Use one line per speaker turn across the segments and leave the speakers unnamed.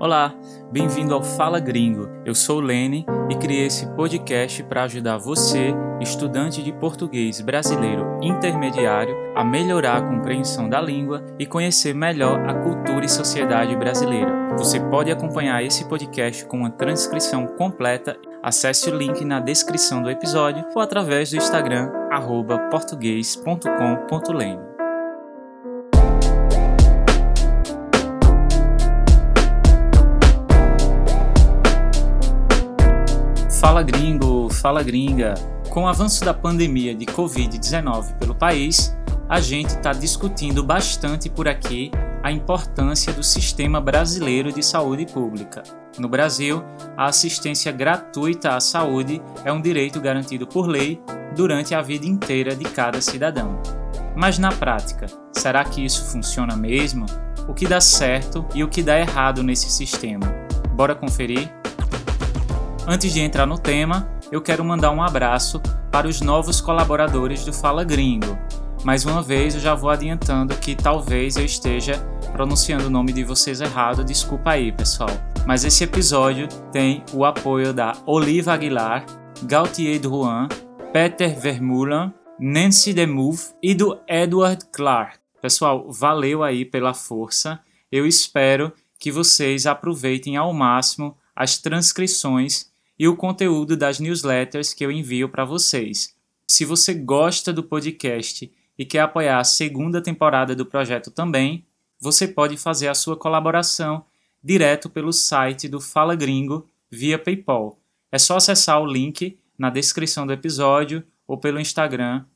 Olá, bem-vindo ao Fala Gringo. Eu sou Lene e criei esse podcast para ajudar você, estudante de português brasileiro intermediário, a melhorar a compreensão da língua e conhecer melhor a cultura e sociedade brasileira. Você pode acompanhar esse podcast com uma transcrição completa. Acesse o link na descrição do episódio ou através do Instagram português.com.lene. Fala gringo, fala gringa. Com o avanço da pandemia de Covid-19 pelo país, a gente está discutindo bastante por aqui a importância do sistema brasileiro de saúde pública. No Brasil, a assistência gratuita à saúde é um direito garantido por lei durante a vida inteira de cada cidadão. Mas na prática, será que isso funciona mesmo? O que dá certo e o que dá errado nesse sistema? Bora conferir? Antes de entrar no tema, eu quero mandar um abraço para os novos colaboradores do Fala Gringo. Mais uma vez, eu já vou adiantando que talvez eu esteja pronunciando o nome de vocês errado, desculpa aí, pessoal. Mas esse episódio tem o apoio da Oliva Aguilar, Gautier Drouin, Peter Vermeulen, Nancy DeMouve e do Edward Clark. Pessoal, valeu aí pela força. Eu espero que vocês aproveitem ao máximo as transcrições e o conteúdo das newsletters que eu envio para vocês. Se você gosta do podcast e quer apoiar a segunda temporada do projeto também, você pode fazer a sua colaboração direto pelo site do Fala Gringo via PayPal. É só acessar o link na descrição do episódio ou pelo Instagram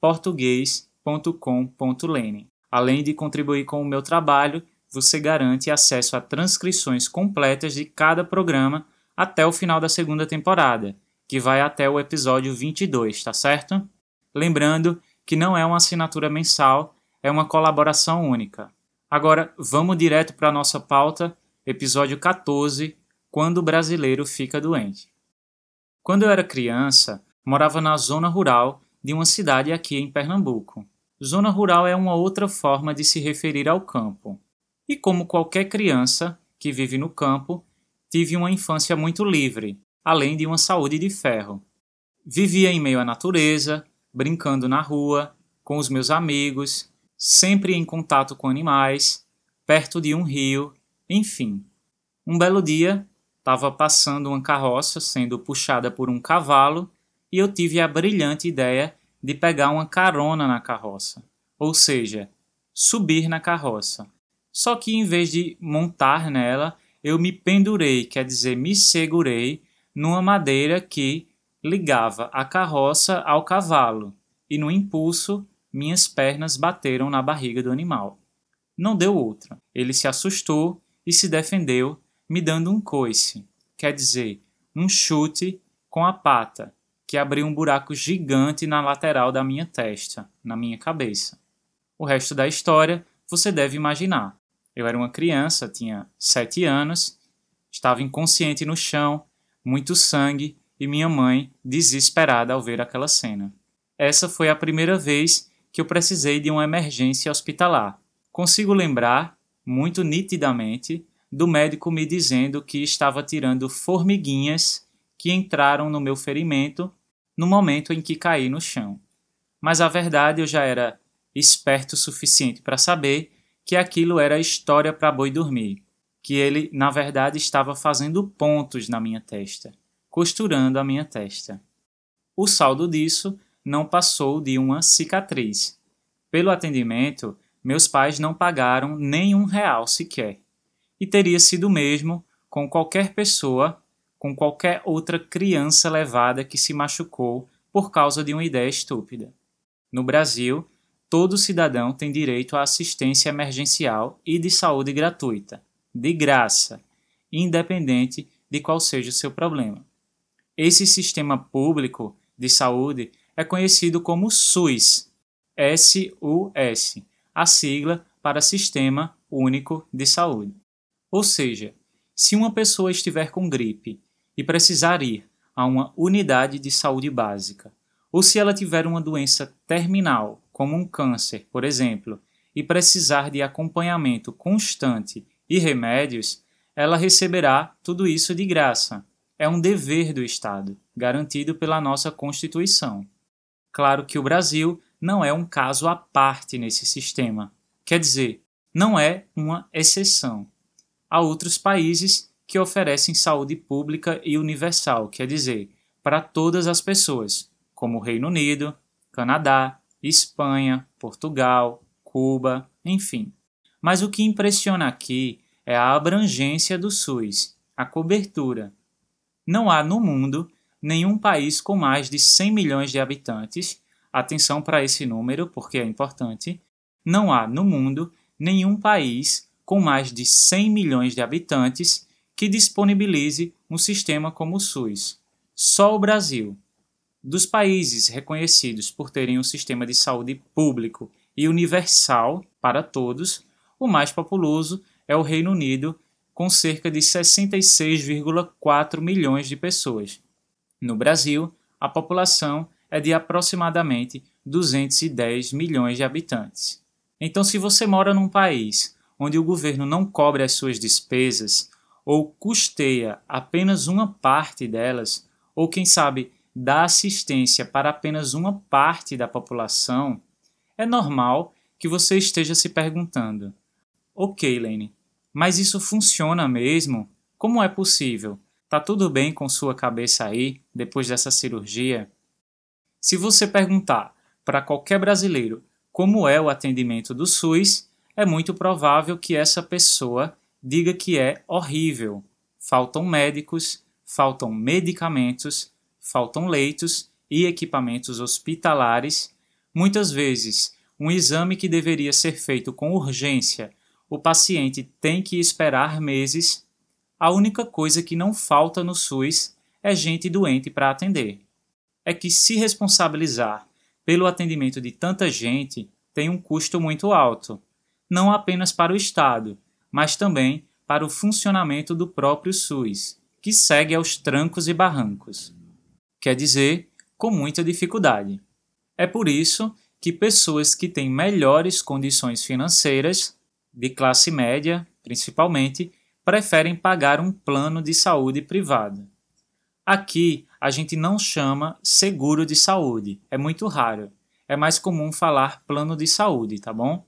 português.com.lene. Além de contribuir com o meu trabalho, você garante acesso a transcrições completas de cada programa até o final da segunda temporada, que vai até o episódio 22, tá certo? Lembrando que não é uma assinatura mensal, é uma colaboração única. Agora, vamos direto para a nossa pauta, episódio 14, Quando o brasileiro fica doente. Quando eu era criança, morava na zona rural de uma cidade aqui em Pernambuco. Zona rural é uma outra forma de se referir ao campo. E como qualquer criança que vive no campo, tive uma infância muito livre, além de uma saúde de ferro. Vivia em meio à natureza, brincando na rua, com os meus amigos, sempre em contato com animais, perto de um rio, enfim. Um belo dia, estava passando uma carroça sendo puxada por um cavalo e eu tive a brilhante ideia de pegar uma carona na carroça, ou seja, subir na carroça. Só que em vez de montar nela, eu me pendurei, quer dizer, me segurei numa madeira que ligava a carroça ao cavalo, e no impulso minhas pernas bateram na barriga do animal. Não deu outra. Ele se assustou e se defendeu, me dando um coice, quer dizer, um chute com a pata, que abriu um buraco gigante na lateral da minha testa, na minha cabeça. O resto da história você deve imaginar. Eu era uma criança, tinha sete anos, estava inconsciente no chão, muito sangue e minha mãe desesperada ao ver aquela cena. Essa foi a primeira vez que eu precisei de uma emergência hospitalar. Consigo lembrar, muito nitidamente, do médico me dizendo que estava tirando formiguinhas que entraram no meu ferimento no momento em que caí no chão. Mas a verdade eu já era esperto o suficiente para saber que aquilo era história para boi dormir, que ele, na verdade, estava fazendo pontos na minha testa, costurando a minha testa. O saldo disso não passou de uma cicatriz. Pelo atendimento, meus pais não pagaram nem um real sequer. E teria sido o mesmo com qualquer pessoa, com qualquer outra criança levada que se machucou por causa de uma ideia estúpida. No Brasil, todo cidadão tem direito à assistência emergencial e de saúde gratuita, de graça, independente de qual seja o seu problema. Esse sistema público de saúde é conhecido como SUS, SUS, a sigla para Sistema Único de Saúde. Ou seja, se uma pessoa estiver com gripe e precisar ir a uma unidade de saúde básica, ou se ela tiver uma doença terminal como um câncer, por exemplo, e precisar de acompanhamento constante e remédios, ela receberá tudo isso de graça. É um dever do Estado, garantido pela nossa Constituição. Claro que o Brasil não é um caso à parte nesse sistema. Quer dizer, não é uma exceção. Há outros países que oferecem saúde pública e universal, quer dizer, para todas as pessoas, como o Reino Unido, Canadá, Espanha, Portugal, Cuba, enfim. Mas o que impressiona aqui é a abrangência do SUS, a cobertura. Não há no mundo nenhum país com mais de 100 milhões de habitantes, atenção para esse número porque é importante, não há no mundo nenhum país com mais de 100 milhões de habitantes que disponibilize um sistema como o SUS. Só o Brasil. Dos países reconhecidos por terem um sistema de saúde público e universal para todos, o mais populoso é o Reino Unido, com cerca de 66,4 milhões de pessoas. No Brasil, a população é de aproximadamente 210 milhões de habitantes. Então, se você mora num país onde o governo não cobre as suas despesas ou custeia apenas uma parte delas, ou quem sabe dá assistência para apenas uma parte da população, é normal que você esteja se perguntando: Ok, Lane, mas isso funciona mesmo? Como é possível? Tá tudo bem com sua cabeça aí depois dessa cirurgia? Se você perguntar para qualquer brasileiro como é o atendimento do SUS, é muito provável que essa pessoa diga que é horrível. Faltam médicos, faltam medicamentos, faltam leitos e equipamentos hospitalares. Muitas vezes, um exame que deveria ser feito com urgência o paciente tem que esperar meses, a única coisa que não falta no SUS é gente doente para atender. É que se responsabilizar pelo atendimento de tanta gente tem um custo muito alto, não apenas para o Estado, mas também para o funcionamento do próprio SUS, que segue aos trancos e barrancos. Quer dizer, com muita dificuldade. É por isso que pessoas que têm melhores condições financeiras de classe média, principalmente, preferem pagar um plano de saúde privado. Aqui a gente não chama seguro de saúde, é muito raro. É mais comum falar plano de saúde, tá bom?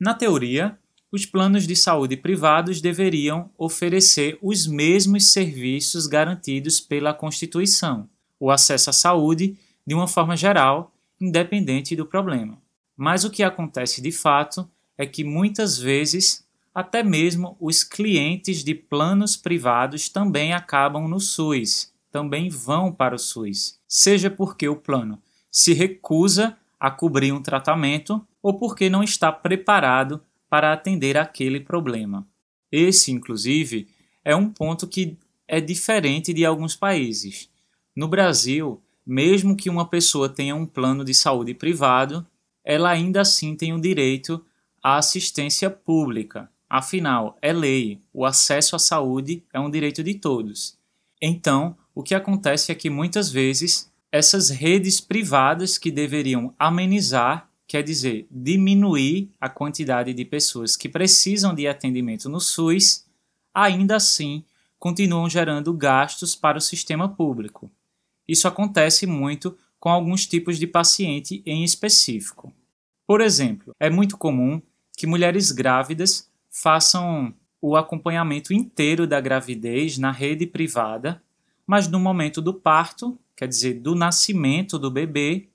Na teoria, os planos de saúde privados deveriam oferecer os mesmos serviços garantidos pela Constituição, o acesso à saúde de uma forma geral, independente do problema. Mas o que acontece de fato é que muitas vezes até mesmo os clientes de planos privados também acabam no SUS, também vão para o SUS, seja porque o plano se recusa a cobrir um tratamento ou porque não está preparado para atender aquele problema. Esse, inclusive, é um ponto que é diferente de alguns países. No Brasil, mesmo que uma pessoa tenha um plano de saúde privado, ela ainda assim tem o direito a assistência pública. Afinal, é lei, o acesso à saúde é um direito de todos. Então, o que acontece é que muitas vezes essas redes privadas que deveriam amenizar, quer dizer, diminuir a quantidade de pessoas que precisam de atendimento no SUS, ainda assim continuam gerando gastos para o sistema público. Isso acontece muito com alguns tipos de paciente em específico. Por exemplo, é muito comum que mulheres grávidas façam o acompanhamento inteiro da gravidez na rede privada, mas no momento do parto, quer dizer, do nascimento do bebê,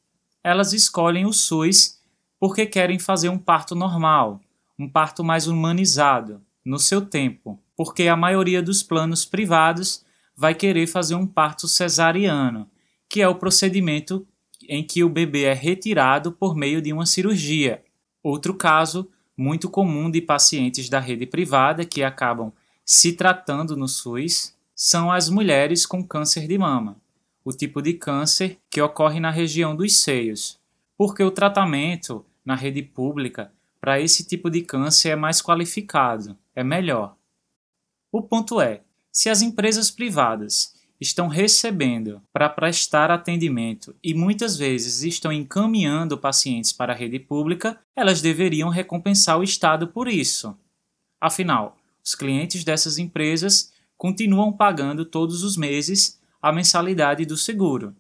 elas escolhem o SUS porque querem fazer um parto normal, um parto mais humanizado, no seu tempo, porque a maioria dos planos privados vai querer fazer um parto cesariano, que é o procedimento em que o bebê é retirado por meio de uma cirurgia. Outro caso muito comum de pacientes da rede privada que acabam se tratando no SUS são as mulheres com câncer de mama, o tipo de câncer que ocorre na região dos seios, porque o tratamento na rede pública para esse tipo de câncer é mais qualificado, é melhor. O ponto é: se as empresas privadas estão recebendo para prestar atendimento e muitas vezes estão encaminhando pacientes para a rede pública, elas deveriam recompensar o Estado por isso. Afinal, os clientes dessas empresas continuam pagando todos os meses a mensalidade do seguro.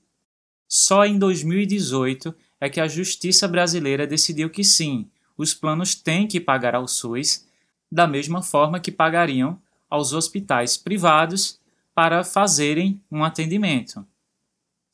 Só em 2018 é que a justiça brasileira decidiu que sim, os planos têm que pagar ao SUS da mesma forma que pagariam aos hospitais privados para fazerem um atendimento.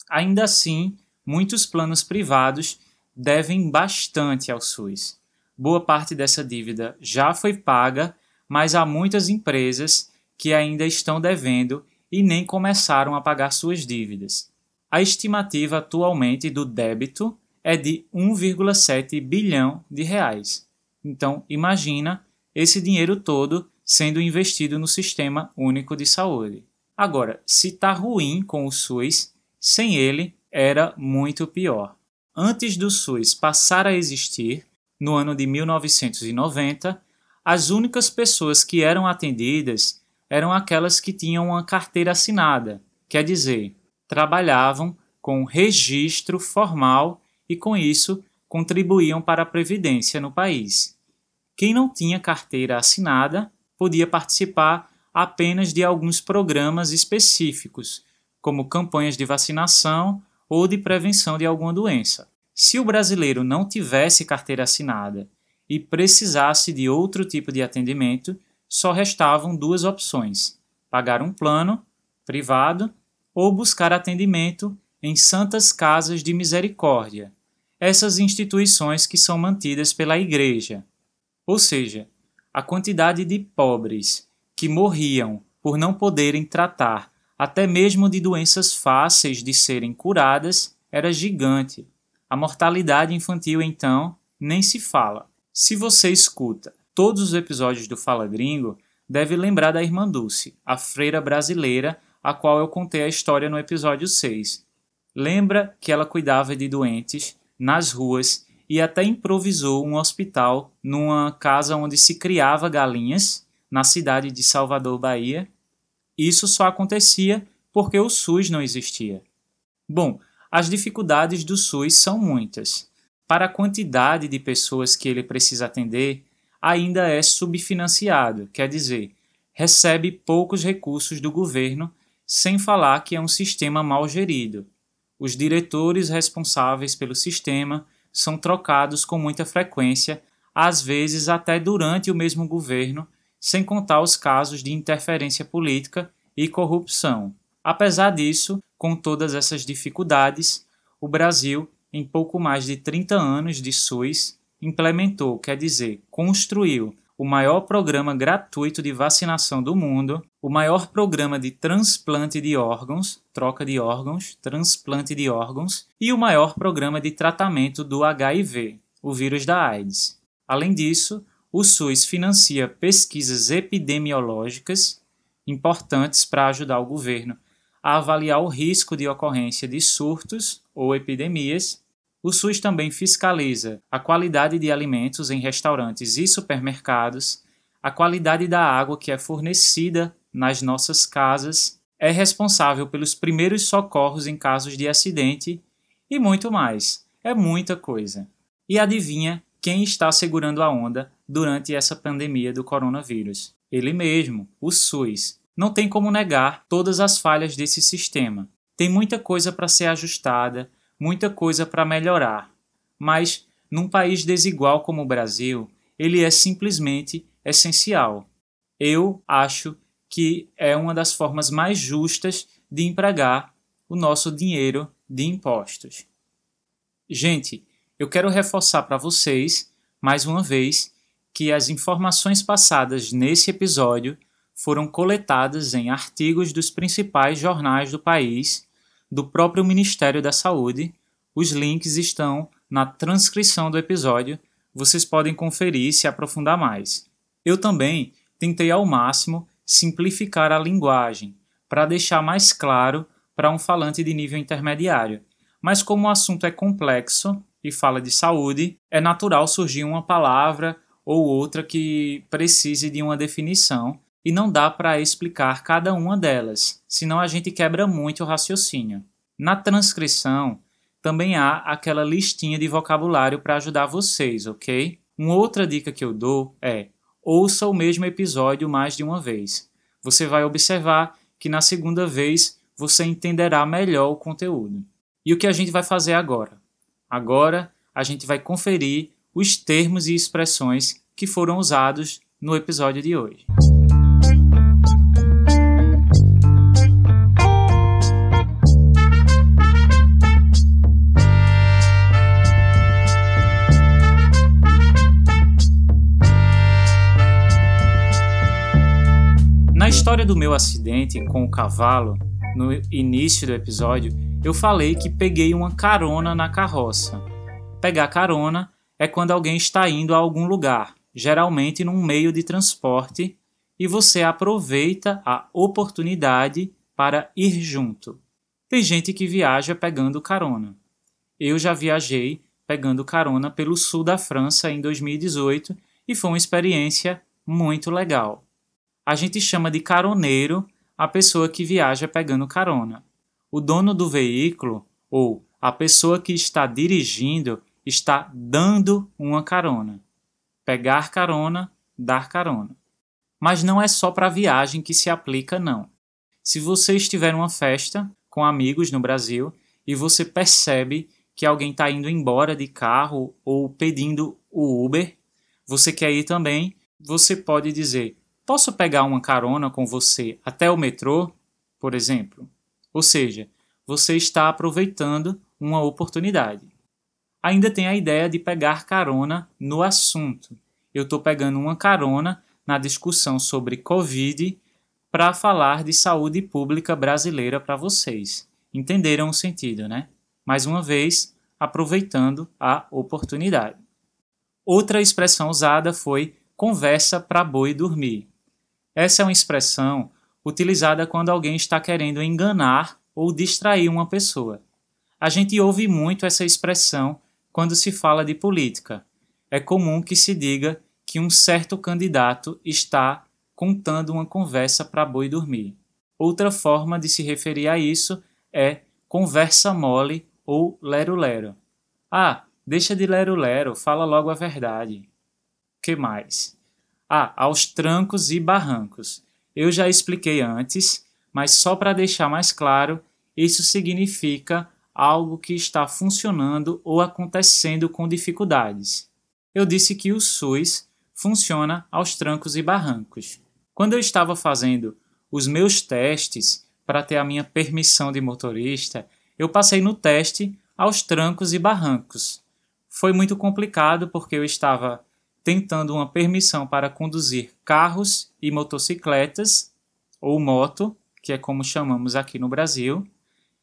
Ainda assim, muitos planos privados devem bastante ao SUS. Boa parte dessa dívida já foi paga, mas há muitas empresas que ainda estão devendo e nem começaram a pagar suas dívidas. A estimativa atualmente do débito é de 1,7 bilhão de reais. Então, imagina esse dinheiro todo sendo investido no Sistema Único de Saúde. Agora, se está ruim com o SUS, sem ele era muito pior. Antes do SUS passar a existir, no ano de 1990, as únicas pessoas que eram atendidas eram aquelas que tinham uma carteira assinada, quer dizer, trabalhavam com registro formal e, com isso, contribuíam para a Previdência no país. Quem não tinha carteira assinada podia participar apenas de alguns programas específicos, como campanhas de vacinação ou de prevenção de alguma doença. Se o brasileiro não tivesse carteira assinada e precisasse de outro tipo de atendimento, só restavam duas opções: pagar um plano privado ou buscar atendimento em santas casas de misericórdia, essas instituições que são mantidas pela Igreja. Ou seja, a quantidade de pobres que morriam por não poderem tratar até mesmo de doenças fáceis de serem curadas era gigante. A mortalidade infantil, então, nem se fala. Se você escuta todos os episódios do Fala Gringo, deve lembrar da irmã Dulce, a freira brasileira, a qual eu contei a história no episódio 6. Lembra que ela cuidava de doentes nas ruas e até improvisou um hospital numa casa onde se criava galinhas, na cidade de Salvador, Bahia. Isso só acontecia porque o SUS não existia. Bom, as dificuldades do SUS são muitas. Para a quantidade de pessoas que ele precisa atender, ainda é subfinanciado, quer dizer, recebe poucos recursos do governo, sem falar que é um sistema mal gerido. Os diretores responsáveis pelo sistema são trocados com muita frequência, às vezes até durante o mesmo governo, sem contar os casos de interferência política e corrupção. Apesar disso, com todas essas dificuldades, o Brasil, em pouco mais de 30 anos de SUS, implementou, quer dizer, construiu o maior programa gratuito de vacinação do mundo, o maior programa de transplante de órgãos, troca de órgãos, transplante de órgãos, e o maior programa de tratamento do HIV, o vírus da AIDS. Além disso, o SUS financia pesquisas epidemiológicas importantes para ajudar o governo a avaliar o risco de ocorrência de surtos ou epidemias o SUS também fiscaliza a qualidade de alimentos em restaurantes e supermercados, a qualidade da água que é fornecida nas nossas casas, é responsável pelos primeiros socorros em casos de acidente e muito mais. É muita coisa. E adivinha quem está segurando a onda durante essa pandemia do coronavírus? Ele mesmo, o SUS. Não tem como negar todas as falhas desse sistema. Tem muita coisa para ser ajustada, muita coisa para melhorar, mas num país desigual como o Brasil, ele é simplesmente essencial. Eu acho que é uma das formas mais justas de empregar o nosso dinheiro de impostos. Gente, eu quero reforçar para vocês, mais uma vez, que as informações passadas nesse episódio foram coletadas em artigos dos principais jornais do país do próprio Ministério da Saúde. Os links estão na transcrição do episódio, vocês podem conferir e se aprofundar mais. Eu também tentei ao máximo simplificar a linguagem para deixar mais claro para um falante de nível intermediário. Mas como o assunto é complexo e fala de saúde, é natural surgir uma palavra ou outra que precise de uma definição e não dá para explicar cada uma delas, senão a gente quebra muito o raciocínio. Na transcrição, também há aquela listinha de vocabulário para ajudar vocês, ok? Uma outra dica que eu dou é ouça o mesmo episódio mais de uma vez. Você vai observar que na segunda vez você entenderá melhor o conteúdo. E o que a gente vai fazer agora? Agora a gente vai conferir os termos e expressões que foram usados no episódio de hoje. Do meu acidente com o cavalo, no início do episódio, eu falei que peguei uma carona na carroça. Pegar carona é quando alguém está indo a algum lugar, geralmente num meio de transporte, e você aproveita a oportunidade para ir junto. Tem gente que viaja pegando carona. Eu já viajei pegando carona pelo sul da França em 2018 e foi uma experiência muito legal a gente chama de caroneiro a pessoa que viaja pegando carona. O dono do veículo ou a pessoa que está dirigindo está dando uma carona. Pegar carona, dar carona. Mas não é só para viagem que se aplica, não. Se você estiver numa festa com amigos no Brasil e você percebe que alguém está indo embora de carro ou pedindo o Uber, você quer ir também, você pode dizer: Posso pegar uma carona com você até o metrô, por exemplo? Ou seja, você está aproveitando uma oportunidade. Ainda tem a ideia de pegar carona no assunto. Eu estou pegando uma carona na discussão sobre Covid para falar de saúde pública brasileira para vocês. Entenderam o sentido, né? Mais uma vez, aproveitando a oportunidade. Outra expressão usada foi conversa para boi dormir. Essa é uma expressão utilizada quando alguém está querendo enganar ou distrair uma pessoa. A gente ouve muito essa expressão quando se fala de política. É comum que se diga que um certo candidato está contando uma conversa para boi dormir. Outra forma de se referir a isso é conversa mole ou lero-lero. Ah, deixa de lero-lero, fala logo a verdade. Que mais? Ah, aos trancos e barrancos. Eu já expliquei antes, mas só para deixar mais claro, isso significa algo que está funcionando ou acontecendo com dificuldades. Eu disse que o SUS funciona aos trancos e barrancos. Quando eu estava fazendo os meus testes para ter a minha permissão de motorista, eu passei no teste aos trancos e barrancos. Foi muito complicado porque eu estava tentando uma permissão para conduzir carros e motocicletas, ou moto, que é como chamamos aqui no Brasil.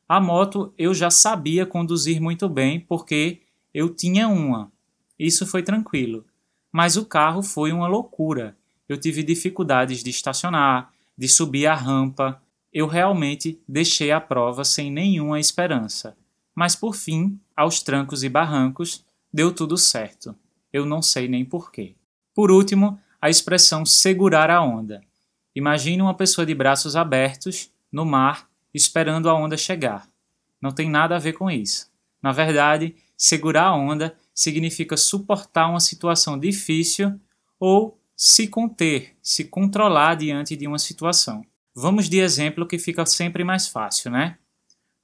A moto eu já sabia conduzir muito bem porque eu tinha uma. Isso foi tranquilo. Mas o carro foi uma loucura. Eu tive dificuldades de estacionar, de subir a rampa. Eu realmente deixei a prova sem nenhuma esperança. Mas por fim, aos trancos e barrancos, deu tudo certo eu não sei nem porquê. Por último, a expressão segurar a onda. Imagine uma pessoa de braços abertos, no mar, esperando a onda chegar. Não tem nada a ver com isso. Na verdade, segurar a onda significa suportar uma situação difícil ou se conter, se controlar diante de uma situação. Vamos de exemplo que fica sempre mais fácil, né?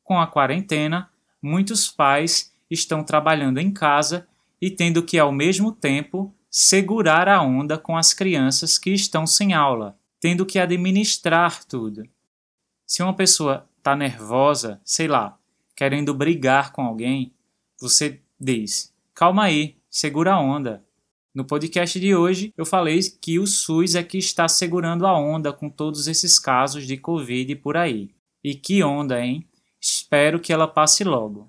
Com a quarentena, muitos pais estão trabalhando em casa e tendo que, ao mesmo tempo, segurar a onda com as crianças que estão sem aula, tendo que administrar tudo. Se uma pessoa está nervosa, sei lá, querendo brigar com alguém, você diz: calma aí, segura a onda. No podcast de hoje, eu falei que o SUS é que está segurando a onda com todos esses casos de Covid por aí. E que onda, hein? Espero que ela passe logo.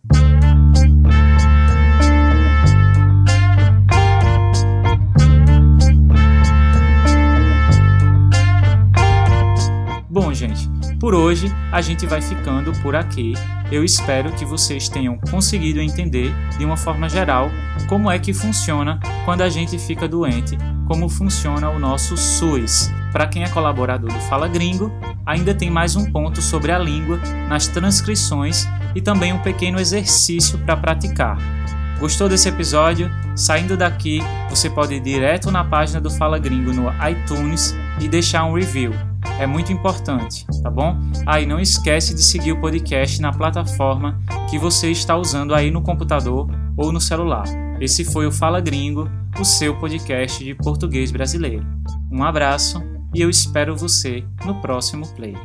Bom, gente, por hoje a gente vai ficando por aqui. Eu espero que vocês tenham conseguido entender de uma forma geral como é que funciona quando a gente fica doente, como funciona o nosso SUS. Para quem é colaborador do Fala Gringo, ainda tem mais um ponto sobre a língua nas transcrições e também um pequeno exercício para praticar. Gostou desse episódio? Saindo daqui, você pode ir direto na página do Fala Gringo no iTunes e deixar um review. É muito importante, tá bom? Aí ah, não esquece de seguir o podcast na plataforma que você está usando aí no computador ou no celular. Esse foi o Fala Gringo, o seu podcast de português brasileiro. Um abraço e eu espero você no próximo play.